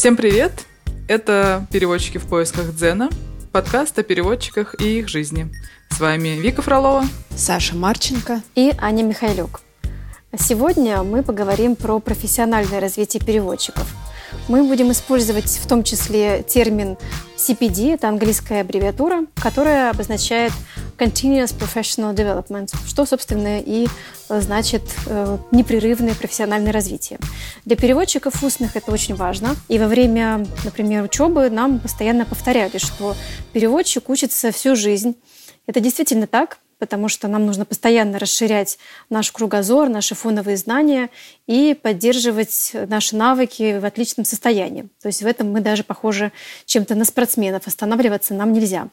Всем привет! Это «Переводчики в поисках Дзена», подкаст о переводчиках и их жизни. С вами Вика Фролова, Саша Марченко и Аня Михайлюк. Сегодня мы поговорим про профессиональное развитие переводчиков. Мы будем использовать в том числе термин CPD, это английская аббревиатура, которая обозначает Continuous Professional Development, что, собственно, и э, значит э, непрерывное профессиональное развитие. Для переводчиков устных это очень важно. И во время, например, учебы нам постоянно повторяли, что переводчик учится всю жизнь. Это действительно так, потому что нам нужно постоянно расширять наш кругозор, наши фоновые знания и поддерживать наши навыки в отличном состоянии. То есть в этом мы даже похожи чем-то на спортсменов. Останавливаться нам нельзя.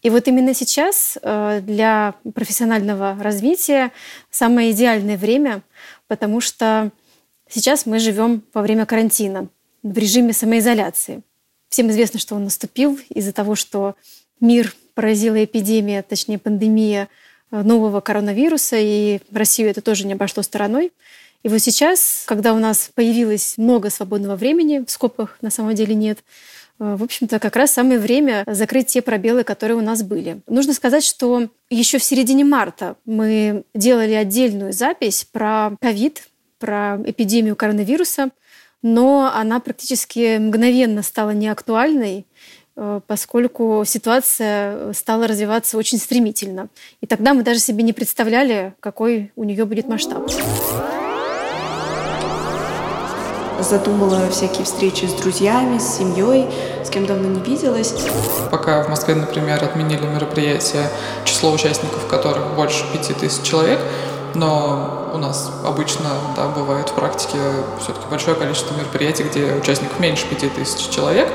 И вот именно сейчас э, для профессионального развития самое идеальное время, потому что сейчас мы живем во время карантина в режиме самоизоляции. Всем известно, что он наступил из-за того, что мир поразила эпидемия, точнее пандемия нового коронавируса, и Россию это тоже не обошло стороной. И вот сейчас, когда у нас появилось много свободного времени, в скобках на самом деле нет, э, в общем-то, как раз самое время закрыть те пробелы, которые у нас были. Нужно сказать, что еще в середине марта мы делали отдельную запись про ковид, про эпидемию коронавируса, но она практически мгновенно стала неактуальной, Э, поскольку ситуация стала развиваться очень стремительно. И тогда мы даже себе не представляли, какой у нее будет масштаб. Задумала всякие встречи с друзьями, с семьей, с кем давно не виделась. Пока в Москве, например, отменили мероприятие, число участников которых больше пяти тысяч человек, но у нас обычно, да, бывает в практике все-таки большое количество мероприятий, где участников меньше пяти тысяч человек,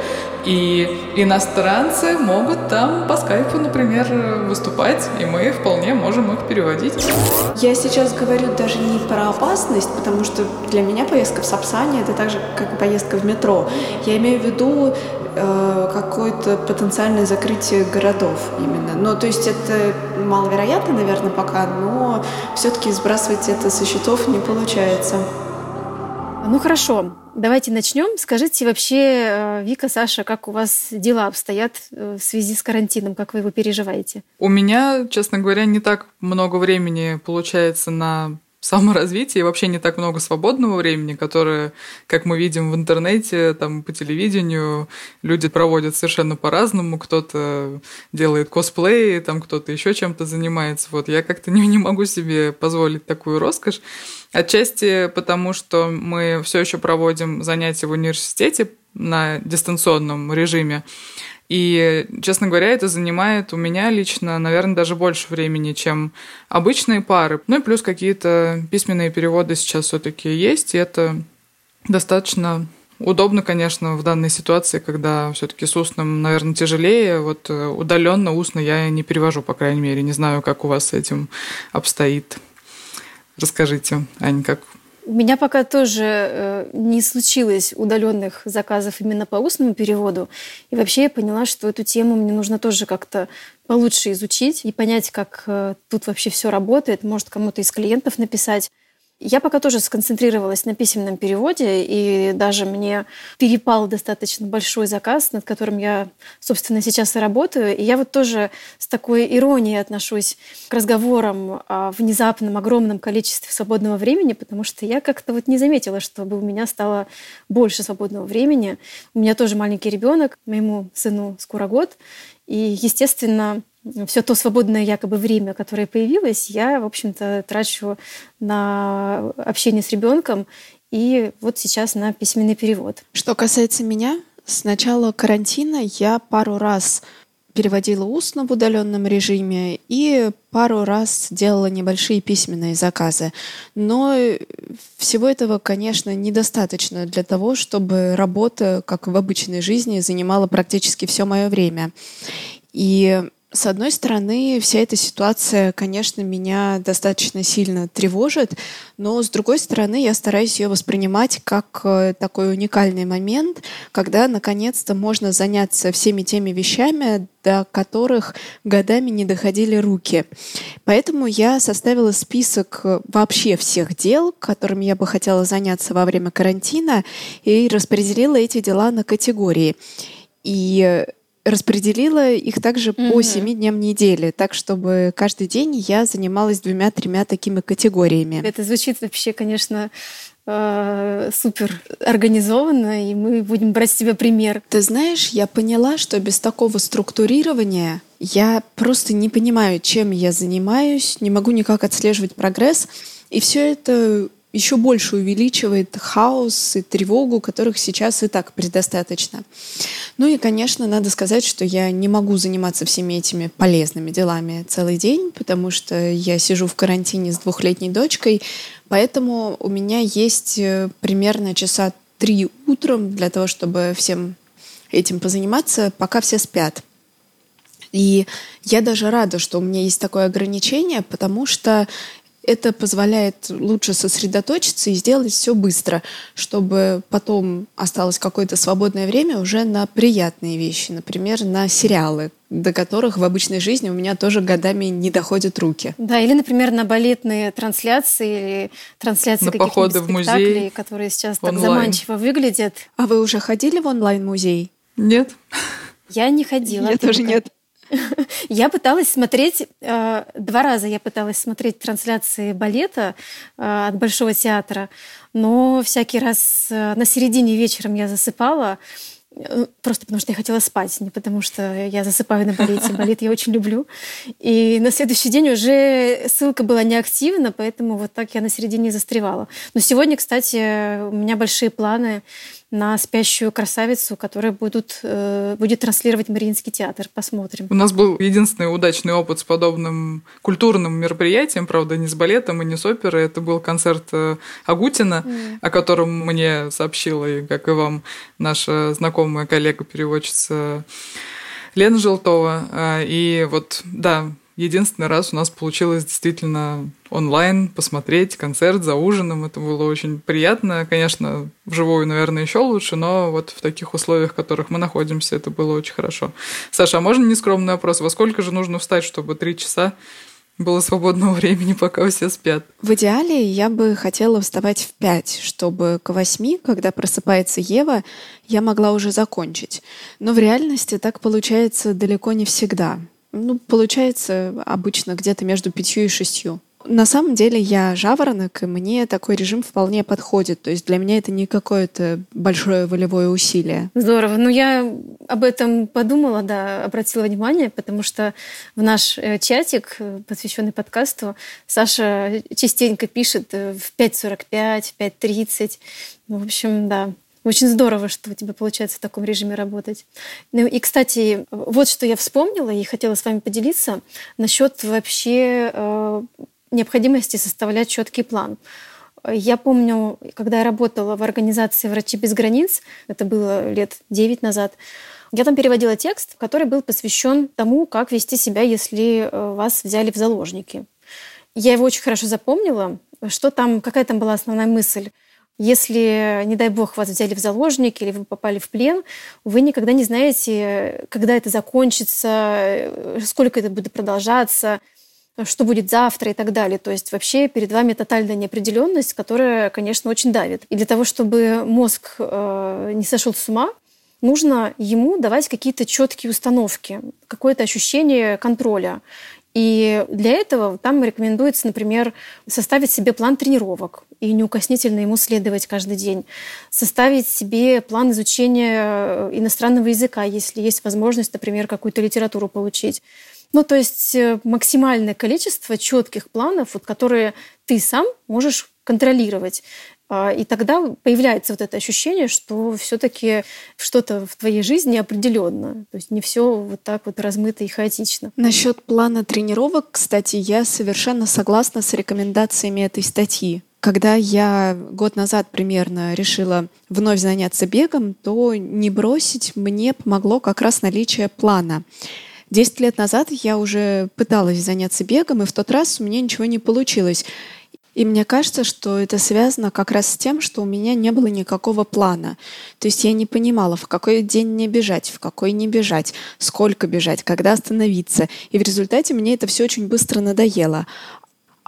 и иностранцы могут там по скайпу, например, выступать, и мы вполне можем их переводить. Я сейчас говорю даже не про опасность, потому что для меня поездка в Сапсане это так же, как и поездка в метро. Я имею в виду э, какое-то потенциальное закрытие городов именно. Ну, то есть это маловероятно, наверное, пока, но все-таки сбрасывать это со счетов не получается. Ну хорошо, давайте начнем. Скажите вообще, э, Вика, Саша, как у вас дела обстоят э, в связи с карантином, как вы его переживаете? У меня, честно говоря, не так много времени получается на саморазвитие и вообще не так много свободного времени, которое, как мы видим в интернете, там по телевидению, люди проводят совершенно по-разному. Кто-то делает косплей, там кто-то еще чем-то занимается. Вот я как-то не, не могу себе позволить такую роскошь. Отчасти потому, что мы все еще проводим занятия в университете на дистанционном режиме. И, честно говоря, это занимает у меня лично, наверное, даже больше времени, чем обычные пары. Ну и плюс какие-то письменные переводы сейчас все-таки есть, и это достаточно удобно, конечно, в данной ситуации, когда все-таки с устным, наверное, тяжелее. Вот э, удаленно устно я не перевожу, по крайней мере. Не знаю, как у вас с этим обстоит. Расскажите, Ань, как у меня пока тоже э, не случилось удаленных заказов именно по устному переводу. И вообще я поняла, что эту тему мне нужно тоже как-то получше изучить и понять, как э, тут вообще все работает. Может, кому-то из клиентов написать. Я пока тоже сконцентрировалась на письменном переводе, и даже мне перепал достаточно большой заказ, над которым я, собственно, сейчас и работаю. И я вот тоже с такой иронией отношусь к разговорам о внезапном огромном количестве свободного времени, потому что я как-то вот не заметила, чтобы у меня стало больше свободного времени. У меня тоже маленький ребенок, моему сыну скоро год. И, естественно, все то свободное якобы время, которое появилось, я, в общем-то, трачу на общение с ребенком и вот сейчас на письменный перевод. Что касается меня, с начала карантина я пару раз переводила устно в удаленном режиме и пару раз делала небольшие письменные заказы. Но всего этого, конечно, недостаточно для того, чтобы работа, как в обычной жизни, занимала практически все мое время. И С одной стороны, вся эта ситуация, конечно, меня достаточно сильно тревожит, но с другой стороны, я стараюсь ее воспринимать как э, такой уникальный момент, когда наконец-то можно заняться всеми теми вещами, до которых годами не доходили руки. Поэтому я составила список э, вообще всех дел, которыми я бы хотела заняться во время карантина, и распределила эти дела на категории. И распределила их также mm-hmm. по семи дням недели, так чтобы каждый день я занималась двумя-тремя такими категориями. Это звучит вообще, конечно, э, супер организованно, и мы будем брать с тебя пример. Ты знаешь, я поняла, что без такого структурирования я просто не понимаю, чем я занимаюсь, не могу никак отслеживать прогресс, и все это еще больше увеличивает хаос и тревогу, которых сейчас и так предостаточно. Ну и, конечно, надо сказать, что я не могу заниматься всеми этими полезными делами целый день, потому что я сижу в карантине с двухлетней дочкой, поэтому у меня есть э, примерно часа три утром для того, чтобы всем этим позаниматься, пока все спят. И я даже рада, что у меня есть такое ограничение, потому что это позволяет лучше сосредоточиться и сделать все быстро, чтобы потом осталось какое-то свободное время уже на приятные вещи, например, на сериалы, до которых в обычной жизни у меня тоже годами не доходят руки. Да, или, например, на балетные трансляции или трансляции на каких-нибудь спектаклей, музей, которые сейчас онлайн. так заманчиво выглядят. А вы уже ходили в онлайн-музей? Нет. Я не ходила. Я тоже нет. Я пыталась смотреть, э, два раза я пыталась смотреть трансляции балета э, от Большого театра, но всякий раз э, на середине вечером я засыпала, просто потому что я хотела спать, не потому что я засыпаю на балете. Балет я очень люблю. И на следующий день уже ссылка была неактивна, поэтому вот так я на середине застревала. Но сегодня, кстати, у меня большие планы на спящую красавицу, которая будут, э, будет транслировать Мариинский театр. Посмотрим. У нас был единственный удачный опыт с подобным культурным мероприятием, правда, не с балетом и не с оперой. Это был концерт э, Агутина, mm. о котором мне сообщила, и, как и вам, наша знакомая коллега-переводчица Лена Желтова. А, и вот, да, единственный раз у нас получилось действительно онлайн посмотреть концерт за ужином. Это было очень приятно. Конечно, вживую, наверное, еще лучше, но вот в таких условиях, в которых мы находимся, это было очень хорошо. Саша, а можно нескромный вопрос? Во сколько же нужно встать, чтобы три часа было свободного времени, пока все спят. В идеале я бы хотела вставать в пять, чтобы к восьми, когда просыпается Ева, я могла уже закончить. Но в реальности так получается далеко не всегда. Ну, получается обычно где-то между пятью и шестью. На самом деле я жаворонок, и мне такой режим вполне подходит. То есть для меня это не какое-то большое волевое усилие. Здорово. Ну, я об этом подумала, да, обратила внимание, потому что в наш э, чатик, э, посвященный подкасту, Саша частенько пишет э, в 5.45, в 5.30. Ну, в общем, да, очень здорово, что у тебя получается в таком режиме работать. Ну и, кстати, вот что я вспомнила и хотела с вами поделиться насчет вообще э, необходимости составлять четкий план. Я помню, когда я работала в организации «Врачи без границ», это было лет 9 назад, я там переводила текст, который был посвящен тому, как вести себя, если э, вас взяли в заложники. Я его очень хорошо запомнила. Что там, какая там была основная мысль? Если, не дай бог, вас взяли в заложники или вы попали в плен, вы никогда не знаете, когда это закончится, сколько это будет продолжаться, что будет завтра и так далее. То есть вообще перед вами тотальная неопределенность, которая, конечно, очень давит. И для того, чтобы мозг э, не сошел с ума, нужно ему давать какие-то четкие установки, какое-то ощущение контроля. И для этого там рекомендуется, например, составить себе план тренировок и неукоснительно ему следовать каждый день. Составить себе план изучения э, иностранного языка, если есть возможность, например, какую-то литературу получить. Ну, то есть э, максимальное количество четких планов, вот, которые ты сам можешь контролировать. А, и тогда появляется вот это ощущение, что все-таки что-то в твоей жизни определенно. То есть не все вот так вот размыто и хаотично. Насчет плана тренировок, кстати, я совершенно согласна с рекомендациями этой статьи. Когда я год назад примерно решила вновь заняться бегом, то не бросить мне помогло как раз наличие плана. Десять лет назад я уже пыталась заняться бегом, и в тот раз у меня ничего не получилось. И мне кажется, что это связано как раз с тем, что у меня не было никакого плана. То есть я не понимала, в какой день мне бежать, в какой не бежать, сколько бежать, когда остановиться. И в результате мне это все очень быстро надоело.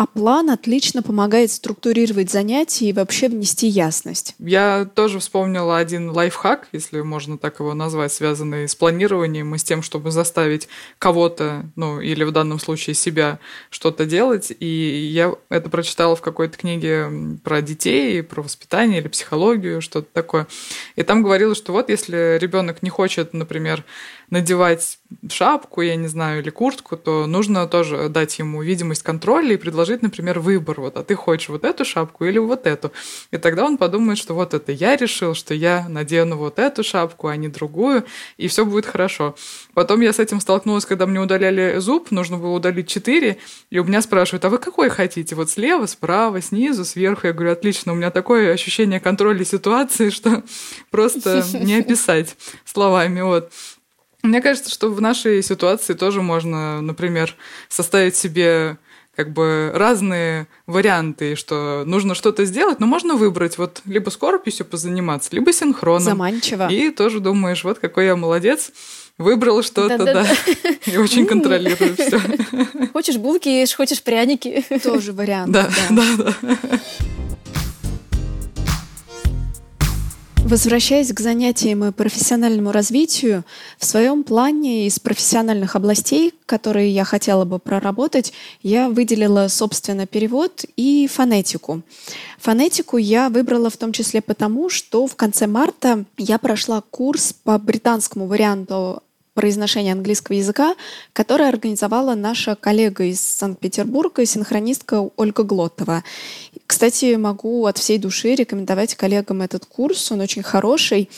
А план отлично помогает структурировать занятия и вообще внести ясность. Я тоже вспомнила один лайфхак, если можно так его назвать, связанный с планированием и с тем, чтобы заставить кого-то, ну или в данном случае себя, что-то делать. И я это прочитала в какой-то книге про детей, про воспитание или психологию, что-то такое. И там говорилось, что вот если ребенок не хочет, например, надевать шапку, я не знаю, или куртку, то нужно тоже дать ему видимость контроля и предложить, например, выбор. Вот, а ты хочешь вот эту шапку или вот эту? И тогда он подумает, что вот это я решил, что я надену вот эту шапку, а не другую, и все будет хорошо. Потом я с этим столкнулась, когда мне удаляли зуб, нужно было удалить четыре, и у меня спрашивают, а вы какой хотите? Вот слева, справа, снизу, сверху? Я говорю, отлично, у меня такое ощущение контроля ситуации, что просто не описать словами. Вот. Мне кажется, что в нашей ситуации тоже можно, например, составить себе как бы разные варианты, что нужно что-то сделать, но можно выбрать вот либо скорописью позаниматься, либо синхроном. Заманчиво. И тоже думаешь, вот какой я молодец, выбрал что-то, да, и очень контролирую все. Хочешь булки ешь, хочешь пряники. Тоже вариант. Да, да, да. Возвращаясь к занятиям и профессиональному развитию, в своем плане из профессиональных областей, которые я хотела бы проработать, я выделила, собственно, перевод и фонетику. Фонетику я выбрала в том числе потому, что в конце марта я прошла курс по британскому варианту произношения английского языка, который организовала наша коллега из Санкт-Петербурга, синхронистка Ольга Глотова. Кстати, могу от всей души рекомендовать коллегам этот курс, он очень хороший.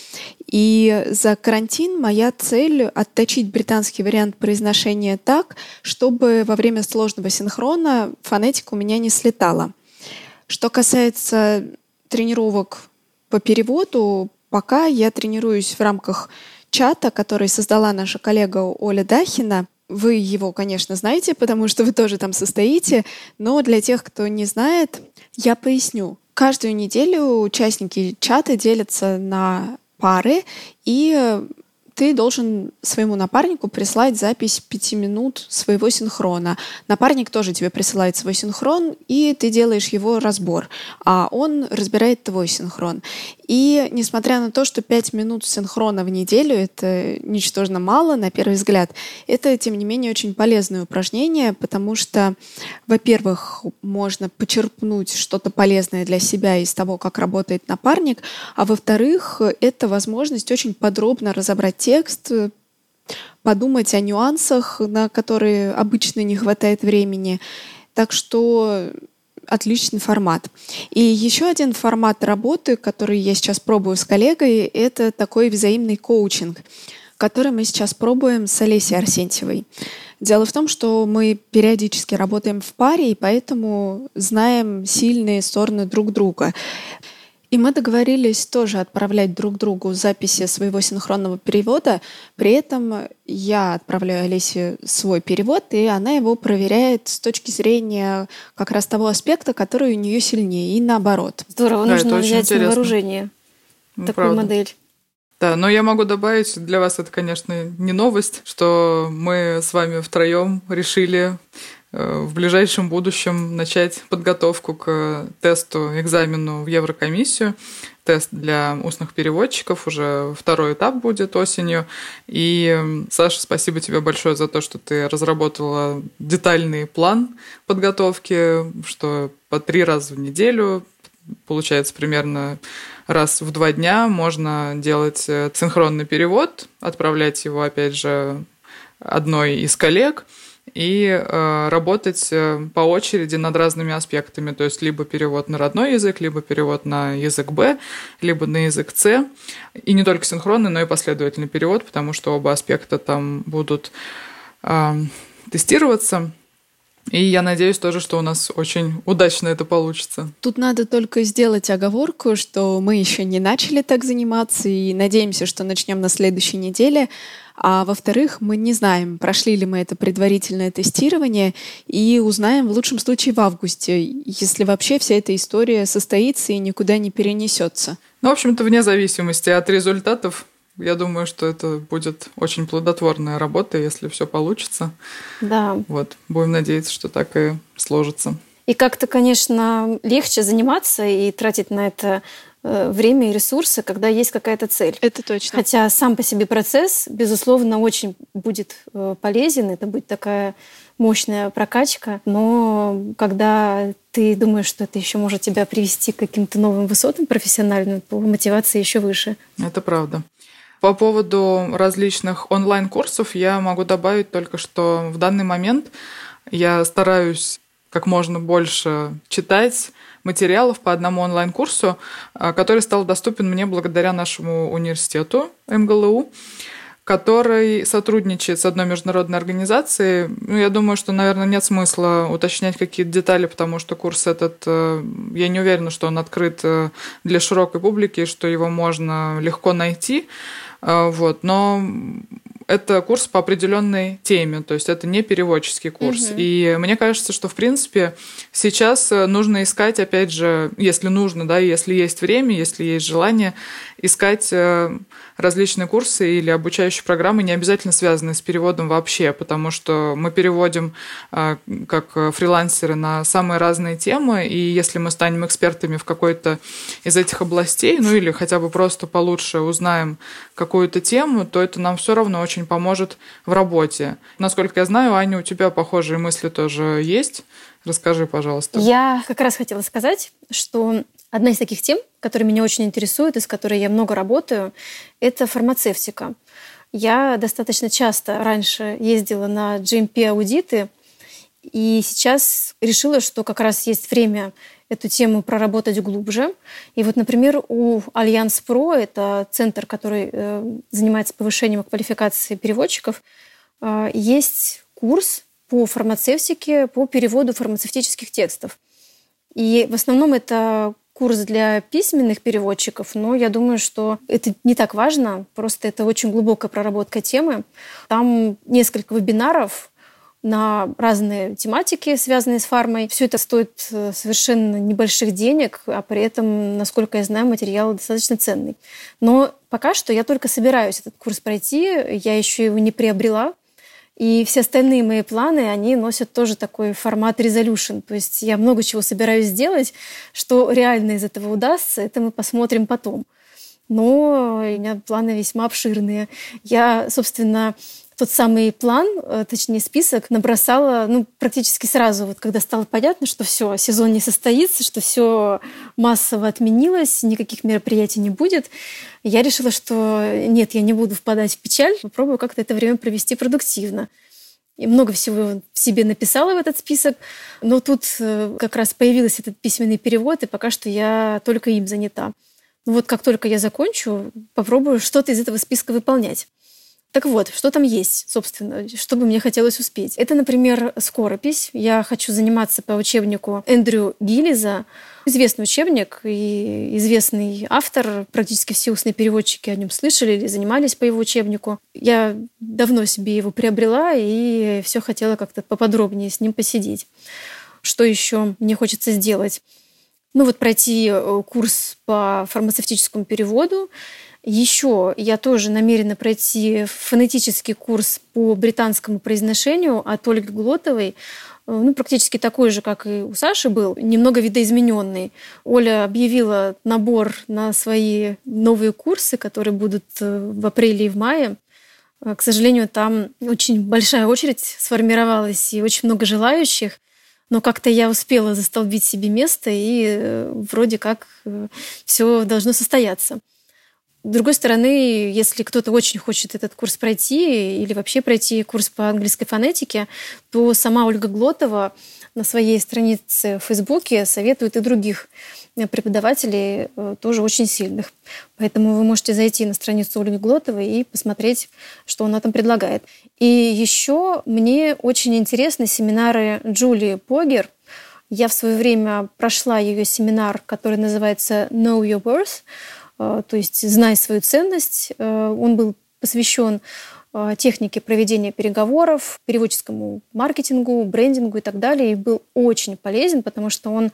И за карантин моя цель — отточить британский вариант произношения так, чтобы во время сложного синхрона фонетика у меня не слетала. Что касается тренировок по переводу, пока я тренируюсь в рамках чата, который создала наша коллега Оля Дахина. Вы его, конечно, знаете, потому что вы тоже там состоите, но для тех, кто не знает, я поясню. Каждую неделю участники чата делятся на пары, и ты должен своему напарнику прислать запись пяти минут своего синхрона. Напарник тоже тебе присылает свой синхрон, и ты делаешь его разбор, а он разбирает твой синхрон. И несмотря на то, что пять минут синхрона в неделю — это ничтожно мало, на первый взгляд, это, тем не менее, очень полезное упражнение, потому что, во-первых, можно почерпнуть что-то полезное для себя из того, как работает напарник, а во-вторых, это возможность очень подробно разобрать текст, подумать о нюансах, на которые обычно не хватает времени. Так что отличный формат. И еще один формат работы, который я сейчас пробую с коллегой, это такой взаимный коучинг, который мы сейчас пробуем с Олесей Арсентьевой. Дело в том, что мы периодически работаем в паре, и поэтому знаем сильные стороны друг друга. И мы договорились тоже отправлять друг другу записи своего синхронного перевода. При этом я отправляю Олесе свой перевод, и она его проверяет с точки зрения как раз того аспекта, который у нее сильнее, и наоборот. Здорово, да, нужно взять на вооружение ну, такую правда. модель. Да, но я могу добавить, для вас это, конечно, не новость, что мы с вами втроем решили в ближайшем будущем начать подготовку к тесту, экзамену в Еврокомиссию. Тест для устных переводчиков уже второй этап будет осенью. И, Саша, спасибо тебе большое за то, что ты разработала детальный план подготовки, что по три раза в неделю, получается примерно раз в два дня можно делать э, синхронный перевод, отправлять его, опять же, одной из коллег – и э, работать э, по очереди над разными аспектами, то есть либо перевод на родной язык, либо перевод на язык Б, либо на язык С, и не только синхронный, но и последовательный перевод, потому что оба аспекта там будут э, тестироваться. И я надеюсь тоже, что у нас очень удачно это получится. Тут надо только сделать оговорку, что мы еще не начали так заниматься и надеемся, что начнем на следующей неделе. А во-вторых, мы не знаем, прошли ли мы это предварительное тестирование, и узнаем в лучшем случае в августе, если вообще вся эта история состоится и никуда не перенесется. Ну, в общем-то, вне зависимости от результатов, я думаю, что это будет очень плодотворная работа, если все получится. Да. Вот, будем надеяться, что так и сложится. И как-то, конечно, легче заниматься и тратить на это время и ресурсы, когда есть какая-то цель. Это точно. Хотя сам по себе процесс, безусловно, очень будет э, полезен. Это будет такая мощная прокачка. Но когда ты думаешь, что это еще может тебя привести к каким-то новым высотам профессиональным, то мотивация еще выше. Это правда. По поводу различных онлайн-курсов я могу добавить только, что в данный момент я стараюсь как можно больше читать материалов по одному онлайн-курсу, а, который стал доступен мне благодаря нашему университету МГЛУ который сотрудничает с одной международной организацией. Ну, я думаю, что, наверное, нет смысла уточнять какие-то детали, потому что курс этот, э, я не уверена, что он открыт э, для широкой публики, что его можно легко найти. А, вот. Но это курс по определенной теме, то есть это не переводческий курс. Угу. И мне кажется, что в принципе сейчас нужно искать, опять же, если нужно, да, если есть время, если есть желание, искать э, различные курсы или обучающие программы, не обязательно связанные с переводом вообще, потому что мы переводим э, как фрилансеры на самые разные темы, и если мы станем экспертами в какой-то из этих областей, ну или хотя бы просто получше узнаем какую-то тему, то это нам все равно очень поможет в работе. Насколько я знаю, Аня, у тебя похожие мысли тоже есть. Расскажи, пожалуйста. Я как раз хотела сказать, что одна из таких тем, которые меня очень интересуют и с которой я много работаю, это фармацевтика. Я достаточно часто раньше ездила на GMP-аудиты, и сейчас решила, что как раз есть время эту тему проработать глубже. И вот, например, у Альянс Про, это центр, который э, занимается повышением квалификации переводчиков, э, есть курс по фармацевтике, по переводу фармацевтических текстов. И в основном это курс для письменных переводчиков, но я думаю, что это не так важно, просто это очень глубокая проработка темы. Там несколько вебинаров, на разные тематики, связанные с фармой. Все это стоит э, совершенно небольших денег, а при этом, насколько я знаю, материал достаточно ценный. Но пока что я только собираюсь этот курс пройти, я еще его не приобрела. И все остальные мои планы, они носят тоже такой формат resolution. То есть я много чего собираюсь сделать, что реально из этого удастся, это мы посмотрим потом. Но у меня планы весьма обширные. Я, собственно, тот самый план, э, точнее список, набросала ну, практически сразу, вот, когда стало понятно, что все, сезон не состоится, что все массово отменилось, никаких мероприятий не будет. Я решила, что нет, я не буду впадать в печаль, попробую как-то это время провести продуктивно. И много всего в себе написала в этот список, но тут э, как раз появился этот письменный перевод, и пока что я только им занята. Ну вот как только я закончу, попробую что-то из этого списка выполнять. Так вот, что там есть, собственно, что бы мне хотелось успеть? Это, например, скоропись. Я хочу заниматься по учебнику Эндрю Гиллиза. Известный учебник и известный автор. Практически все устные переводчики о нем слышали или занимались по его учебнику. Я давно себе его приобрела и все хотела как-то поподробнее с ним посидеть. Что еще мне хочется сделать? Ну вот пройти э, курс по фармацевтическому переводу, еще я тоже намерена пройти фонетический курс по британскому произношению от Ольги Глотовой. Ну, практически такой же, как и у Саши был, немного видоизмененный. Оля объявила набор на свои новые курсы, которые будут э, в апреле и в мае. К сожалению, там очень большая очередь сформировалась и очень много желающих. Но как-то я успела застолбить себе место, и э, вроде как э, все должно состояться. С другой стороны, если кто-то очень хочет этот курс пройти или вообще пройти курс по английской фонетике, то сама Ольга Глотова на своей странице в Фейсбуке советует и других преподавателей, э, тоже очень сильных. Поэтому вы можете зайти на страницу Ольги Глотовой и посмотреть, что она там предлагает. И еще мне очень интересны семинары Джулии Погер. Я в свое время прошла ее семинар, который называется Know Your Worth, э, то есть «Знай свою ценность». Э, он был посвящен Э, техники проведения переговоров, переводческому маркетингу, брендингу и так далее. И был очень полезен, потому что он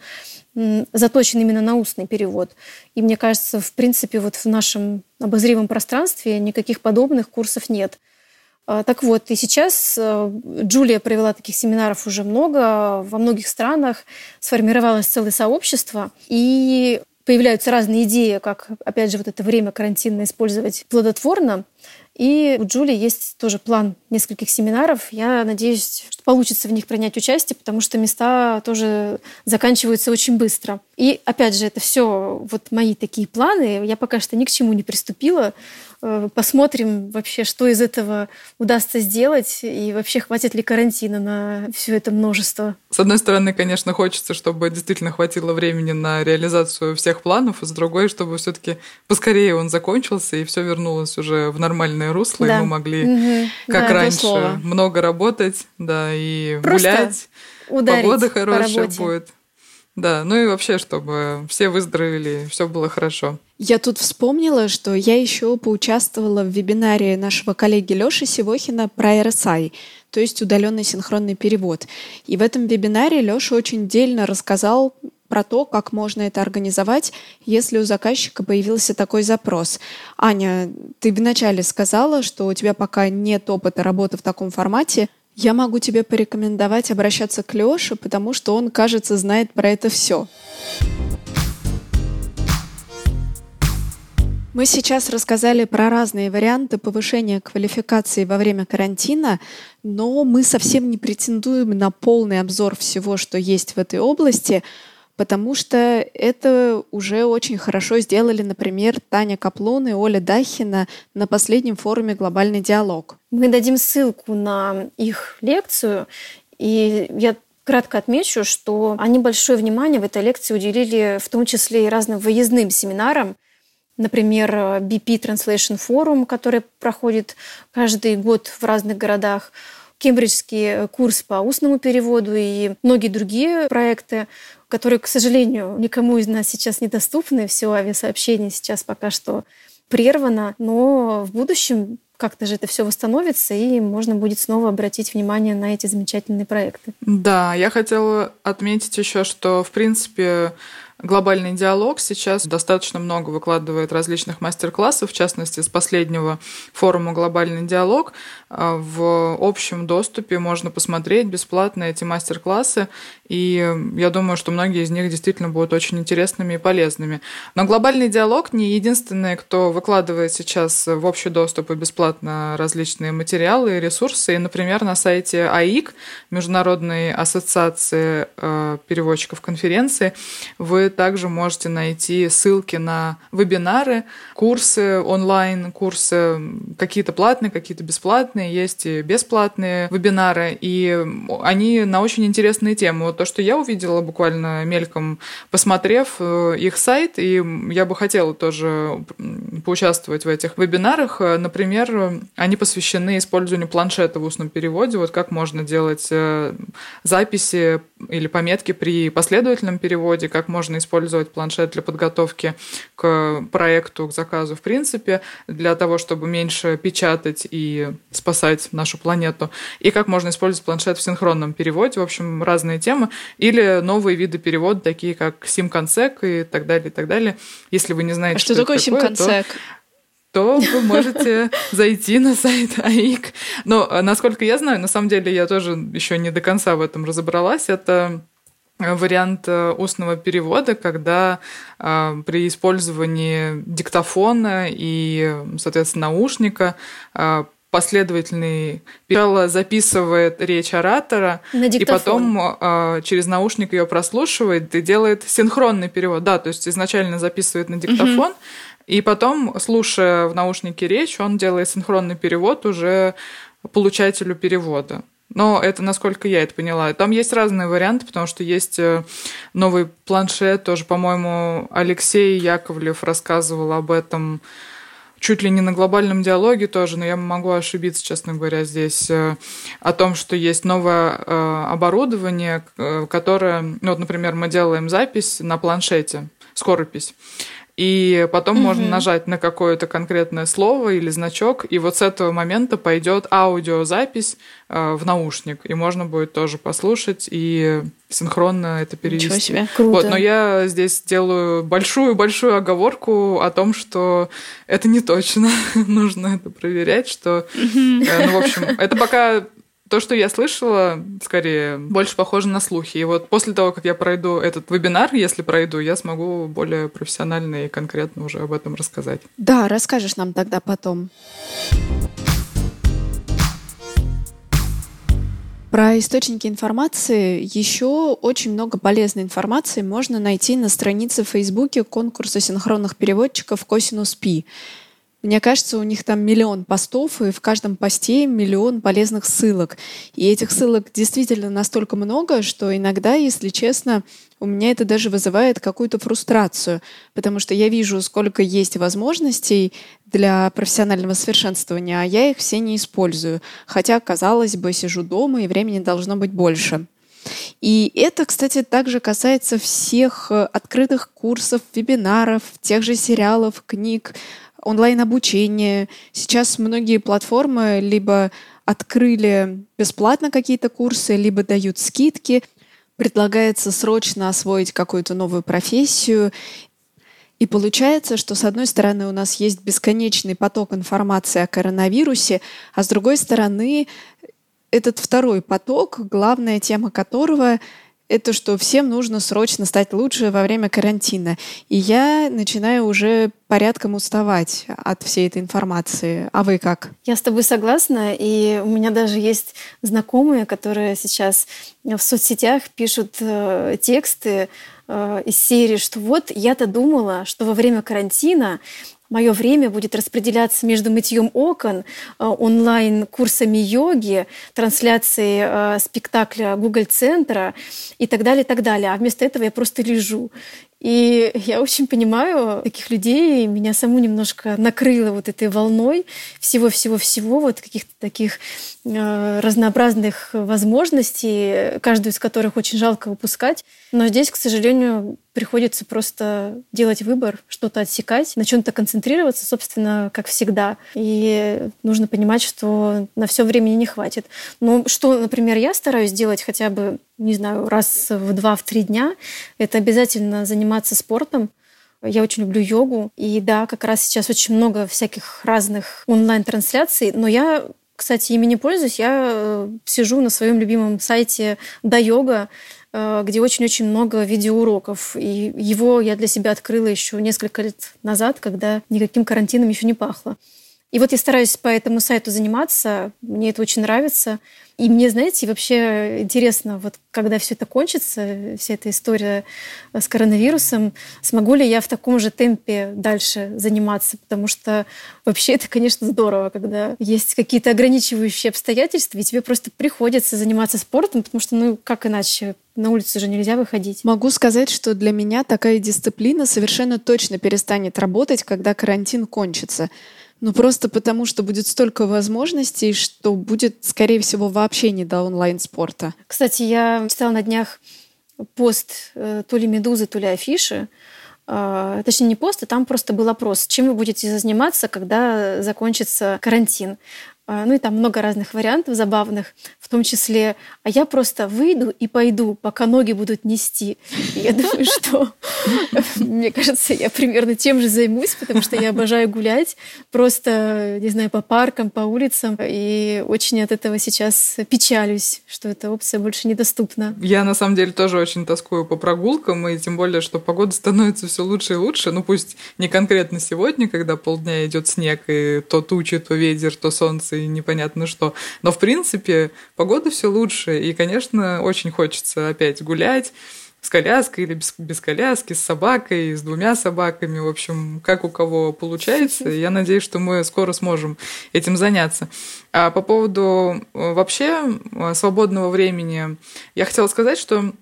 заточен именно на устный перевод. И мне кажется, в принципе, вот в нашем обозримом пространстве никаких подобных курсов нет. Э, так вот, и сейчас э, Джулия провела таких семинаров уже много, во многих странах сформировалось целое сообщество, и появляются разные идеи, как, опять же, вот это время карантинное использовать плодотворно. И у Джули есть тоже план нескольких семинаров. Я надеюсь, что получится в них принять участие, потому что места тоже заканчиваются очень быстро. И опять же, это все вот мои такие планы. Я пока что ни к чему не приступила. Э, посмотрим вообще, что из этого удастся сделать, и вообще хватит ли карантина на все это множество. С одной стороны, конечно, хочется, чтобы действительно хватило времени на реализацию всех планов, а с другой, чтобы все-таки поскорее он закончился и все вернулось уже в нормальное русло, да. и мы могли, угу. как да, раньше, много работать, да, и Просто гулять. Погода хорошая по будет. Да, ну и вообще, чтобы все выздоровели, все было хорошо. Я тут вспомнила, что я еще поучаствовала в вебинаре нашего коллеги Лёши Сивохина про RSI, то есть удаленный синхронный перевод. И в этом вебинаре Лёша очень дельно рассказал про то, как можно это организовать, если у заказчика появился такой запрос. Аня, ты вначале сказала, что у тебя пока нет опыта работы в таком формате. Я могу тебе порекомендовать обращаться к Лёше, потому что он, кажется, знает про это все. Мы сейчас рассказали про разные варианты повышения квалификации во время карантина, но мы совсем не претендуем на полный обзор всего, что есть в этой области потому что это уже очень хорошо сделали, например, Таня Каплун и Оля Дахина на последнем форуме «Глобальный диалог». Мы дадим ссылку на их лекцию, и я кратко отмечу, что они большое внимание в этой лекции уделили в том числе и разным выездным семинарам, например, BP Translation Forum, который проходит каждый год в разных городах, кембриджский курс по устному переводу и многие другие проекты которые, к сожалению, никому из нас сейчас недоступны. Все авиасообщение сейчас пока что прервано, но в будущем как-то же это все восстановится, и можно будет снова обратить внимание на эти замечательные проекты. Да, я хотела отметить еще, что, в принципе, Глобальный диалог сейчас достаточно много выкладывает различных мастер-классов, в частности, с последнего форума «Глобальный диалог». А, в общем доступе можно посмотреть бесплатно эти мастер-классы, и я думаю, что многие из них действительно будут очень интересными и полезными. Но «Глобальный диалог» не единственный, кто выкладывает сейчас в общий доступ и бесплатно различные материалы и ресурсы. И, например, на сайте АИК, Международной ассоциации э, переводчиков конференции, вы также можете найти ссылки на вебинары, курсы онлайн, курсы какие-то платные, какие-то бесплатные, есть и бесплатные вебинары, и они на очень интересные темы. Вот то, что я увидела буквально мельком, посмотрев э, их сайт, и я бы хотела тоже поучаствовать в этих вебинарах. Например, они посвящены использованию планшета в устном переводе, вот как можно делать э, записи или пометки при последовательном переводе, как можно использовать планшет для подготовки к проекту, к заказу, в принципе, для того, чтобы меньше печатать и спасать нашу планету, и как можно использовать планшет в синхронном переводе, в общем, разные темы, или новые виды перевода, такие как симконсек и так далее, и так далее. Если вы не знаете, а что, что такое симконсек? то вы можете зайти на сайт АИК. Но, насколько я знаю, на самом деле я тоже еще не до конца в этом разобралась. Это вариант э, устного перевода, когда э, при использовании диктофона и, соответственно, наушника э, последовательный сначала записывает речь оратора, и потом э, через наушник ее прослушивает и делает синхронный перевод. Да, то есть изначально записывает на диктофон, угу. и потом, слушая в наушнике речь, он делает синхронный перевод уже получателю перевода. Но это насколько я это поняла. Там есть разные варианты, потому что есть э, новый планшет, тоже, по-моему, Алексей Яковлев рассказывал об этом чуть ли не на глобальном диалоге тоже, но я могу ошибиться, честно говоря, здесь, э, о том, что есть новое э, оборудование, которое, ну вот, например, мы делаем запись на планшете, скоропись и потом угу. можно нажать на какое-то конкретное слово или значок, и вот с этого момента пойдет аудиозапись э, в наушник, и можно будет тоже послушать и синхронно это перевести. Ничего себе, круто. Вот, но я здесь делаю большую-большую оговорку о том, что это не точно, нужно это проверять, что, э, ну, в общем, это пока то, что я слышала, скорее, больше похоже на слухи. И вот после того, как я пройду этот вебинар, если пройду, я смогу более профессионально и конкретно уже об этом рассказать. Да, расскажешь нам тогда потом. Про источники информации еще очень много полезной информации можно найти на странице в Фейсбуке конкурса синхронных переводчиков Косинус Пи. Мне кажется, у них там миллион постов, и в каждом посте миллион полезных ссылок. И этих ссылок действительно настолько много, что иногда, если честно, у меня это даже вызывает какую-то фрустрацию, потому что я вижу, сколько есть возможностей для профессионального совершенствования, а я их все не использую. Хотя, казалось бы, сижу дома, и времени должно быть больше. И это, кстати, также касается всех э, открытых курсов, вебинаров, тех же сериалов, книг, онлайн-обучение. Сейчас многие платформы либо открыли бесплатно какие-то курсы, либо дают скидки. Предлагается срочно освоить какую-то новую профессию. И получается, что с одной стороны у нас есть бесконечный поток информации о коронавирусе, а с другой стороны этот второй поток, главная тема которого это что всем нужно срочно стать лучше во время карантина. И я начинаю уже порядком уставать от всей этой информации. А вы как? Я с тобой согласна, и у меня даже есть знакомые, которые сейчас в соцсетях пишут э, тексты э, из серии, что вот я-то думала, что во время карантина мое время будет распределяться между мытьем окон, э, онлайн-курсами йоги, трансляцией э, спектакля Google-центра и так далее, и так далее. А вместо этого я просто лежу. И я очень понимаю таких людей, меня саму немножко накрыло вот этой волной всего-всего-всего, вот каких-то таких э, разнообразных возможностей, каждую из которых очень жалко выпускать. Но здесь, к сожалению, приходится просто делать выбор, что-то отсекать, на чем-то концентрироваться, собственно, как всегда. И нужно понимать, что на все времени не хватит. Но что, например, я стараюсь делать хотя бы, не знаю, раз в два-три дня, это обязательно заниматься спортом. Я очень люблю йогу. И да, как раз сейчас очень много всяких разных онлайн-трансляций, но я кстати, ими не пользуюсь. Я э, сижу на своем любимом сайте Да Йога, где очень-очень много видеоуроков. И его я для себя открыла еще несколько лет назад, когда никаким карантином еще не пахло. И вот я стараюсь по этому сайту заниматься, мне это очень нравится. И мне, знаете, вообще интересно, вот когда все это кончится, вся эта история с коронавирусом, смогу ли я в таком же темпе дальше заниматься, потому что вообще это, конечно, здорово, когда есть какие-то ограничивающие обстоятельства, и тебе просто приходится заниматься спортом, потому что, ну, как иначе, на улицу же нельзя выходить. Могу сказать, что для меня такая дисциплина совершенно точно перестанет работать, когда карантин кончится. Ну, просто потому, что будет столько возможностей, что будет, скорее всего, вообще не до онлайн-спорта. Кстати, я читала на днях пост э, то ли «Медузы», то ли «Афиши», э, точнее не пост, а там просто был опрос, чем вы будете заниматься, когда закончится карантин. Э, ну и там много разных вариантов забавных в том числе, а я просто выйду и пойду, пока ноги будут нести. И я думаю, что, мне кажется, я примерно тем же займусь, потому что я обожаю гулять, просто, не знаю, по паркам, по улицам, и очень от этого сейчас печалюсь, что эта опция больше недоступна. Я, на самом деле, тоже очень тоскую по прогулкам, и тем более, что погода становится все лучше и лучше, ну пусть не конкретно сегодня, когда полдня идет снег, и то тучи, то ветер, то солнце, и непонятно что, но, в принципе, погода все лучше, и, конечно, очень хочется опять гулять, с коляской или без, без коляски, с собакой, с двумя собаками, в общем, как у кого получается. Я надеюсь, что мы скоро сможем этим заняться. А по поводу э, вообще э, свободного времени, я хотела сказать, что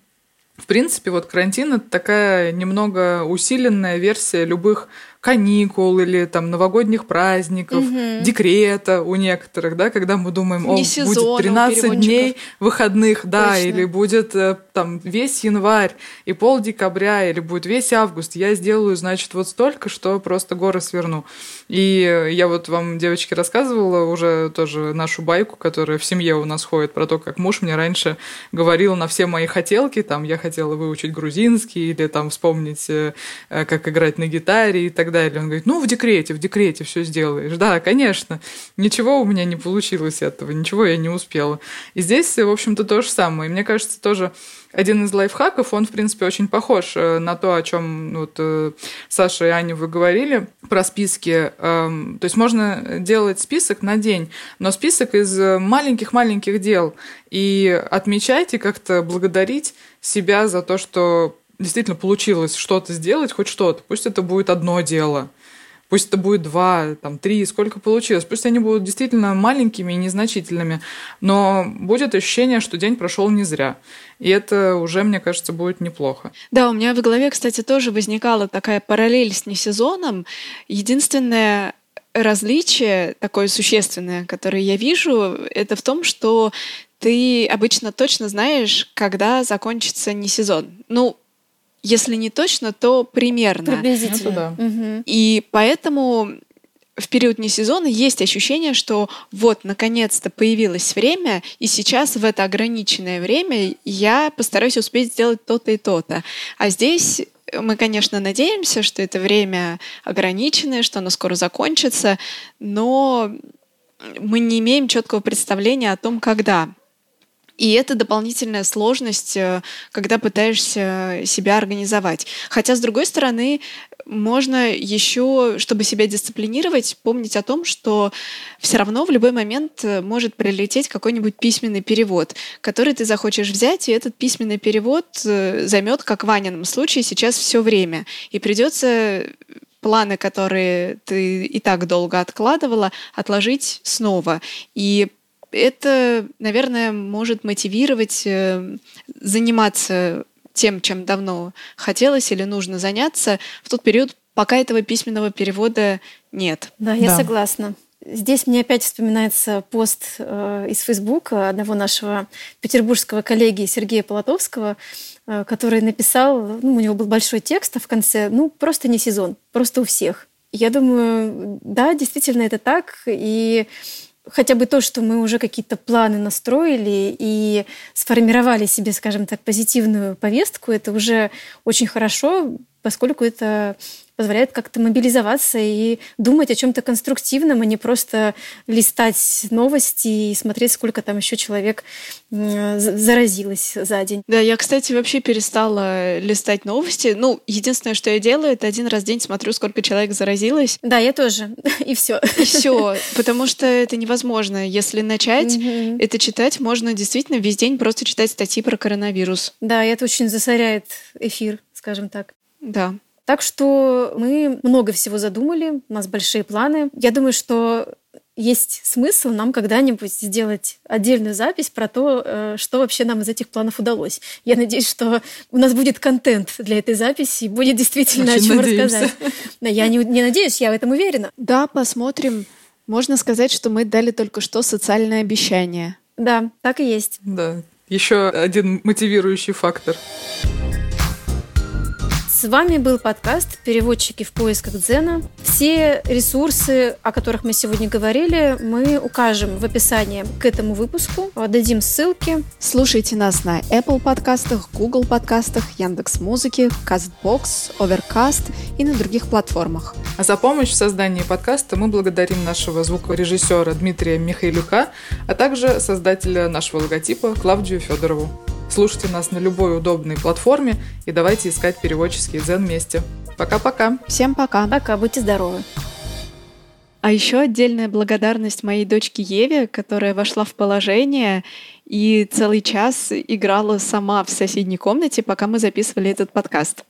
в принципе, вот карантин это такая немного усиленная версия любых каникул или там новогодних праздников, угу. декрета у некоторых, да, когда мы думаем, о, будет 13 дней выходных, да, Точно. или будет э, там весь январь и пол декабря, или будет весь август, я сделаю, значит, вот столько, что просто горы сверну. И я вот вам, девочки, рассказывала уже тоже нашу байку, которая в семье у нас ходит, про то, как муж мне раньше говорил на все мои хотелки, там, я хотела выучить грузинский или там вспомнить, э, э, как играть на гитаре и так далее. Он говорит, ну, в декрете, в декрете все сделаешь. Да, конечно. Ничего у меня не получилось этого, ничего я не успела. И здесь, в общем-то, то же самое. И мне кажется, тоже один из лайфхаков, он, в принципе, очень похож э, на то, о чем вот э, Саша и Аня вы говорили, про списки. Эм, то есть можно делать список на день, но список из маленьких-маленьких дел. И отмечать и как-то благодарить себя за то, что действительно получилось что-то сделать, хоть что-то. Пусть это будет одно дело, пусть это будет два, там, три, сколько получилось. Пусть они будут действительно маленькими и незначительными, но будет ощущение, что день прошел не зря. И это уже, мне кажется, будет неплохо. Да, у меня в голове, кстати, тоже возникала такая параллель с несезоном. Единственное различие такое существенное, которое я вижу, это в том, что ты обычно точно знаешь, когда закончится не сезон. Ну, если не точно, то примерно. Приблизительно. Ну, да. И поэтому в период не сезона есть ощущение, что вот, наконец-то появилось время, и сейчас в это ограниченное время я постараюсь успеть сделать то-то и то-то. А здесь мы, конечно, надеемся, что это время ограниченное, что оно скоро закончится, но мы не имеем четкого представления о том, когда. И это дополнительная сложность, э, когда пытаешься себя организовать. Хотя, с другой стороны, можно еще, чтобы себя дисциплинировать, помнить о том, что все равно в любой момент э, может прилететь какой-нибудь письменный перевод, который ты захочешь взять, и этот письменный перевод э, займет, как в Ванином случае, сейчас все время. И придется планы, которые ты и так долго откладывала, отложить снова. И это, наверное, может мотивировать э, заниматься тем, чем давно хотелось или нужно заняться в тот период, пока этого письменного перевода нет. Да, я да. согласна. Здесь мне опять вспоминается пост э, из Фейсбука одного нашего петербургского коллеги Сергея Полотовского, э, который написал, ну, у него был большой текст, а в конце, ну, просто не сезон, просто у всех. Я думаю, да, действительно это так, и хотя бы то, что мы уже какие-то планы настроили и сформировали себе, скажем так, позитивную повестку, это уже очень хорошо, поскольку это позволяет как-то мобилизоваться и думать о чем-то конструктивном, а не просто листать новости и смотреть, сколько там еще человек заразилось за день. Да, я, кстати, вообще перестала листать новости. Ну, единственное, что я делаю, это один раз в день смотрю, сколько человек заразилось. Да, я тоже. И все. И все. Потому что это невозможно. Если начать это читать, можно действительно весь день просто читать статьи про коронавирус. Да, и это очень засоряет эфир, скажем так. Да. Так что мы много всего задумали, у нас большие планы. Я думаю, что есть смысл нам когда-нибудь сделать отдельную запись про то, э, что вообще нам из этих планов удалось. Я надеюсь, что у нас будет контент для этой записи, и будет действительно Очень о чем надеемся. рассказать. Но я не, не надеюсь, я в этом уверена. Да, посмотрим. Можно сказать, что мы дали только что социальное обещание. Да, так и есть. Да. Еще один мотивирующий фактор. С вами был подкаст «Переводчики в поисках Дзена». Все ресурсы, о которых мы сегодня говорили, мы укажем в описании к этому выпуску. Дадим ссылки. Слушайте нас на Apple подкастах, Google подкастах, Яндекс Музыки, Castbox, Overcast и на других платформах. А за помощь в создании подкаста мы благодарим нашего звукорежиссера Дмитрия Михайлюка, а также создателя нашего логотипа Клавдию Федорову. Слушайте нас на любой удобной платформе и давайте искать переводческий дзен вместе. Пока-пока. Всем пока. Пока, будьте здоровы. А еще отдельная благодарность моей дочке Еве, которая вошла в положение и целый час играла сама в соседней комнате, пока мы записывали этот подкаст.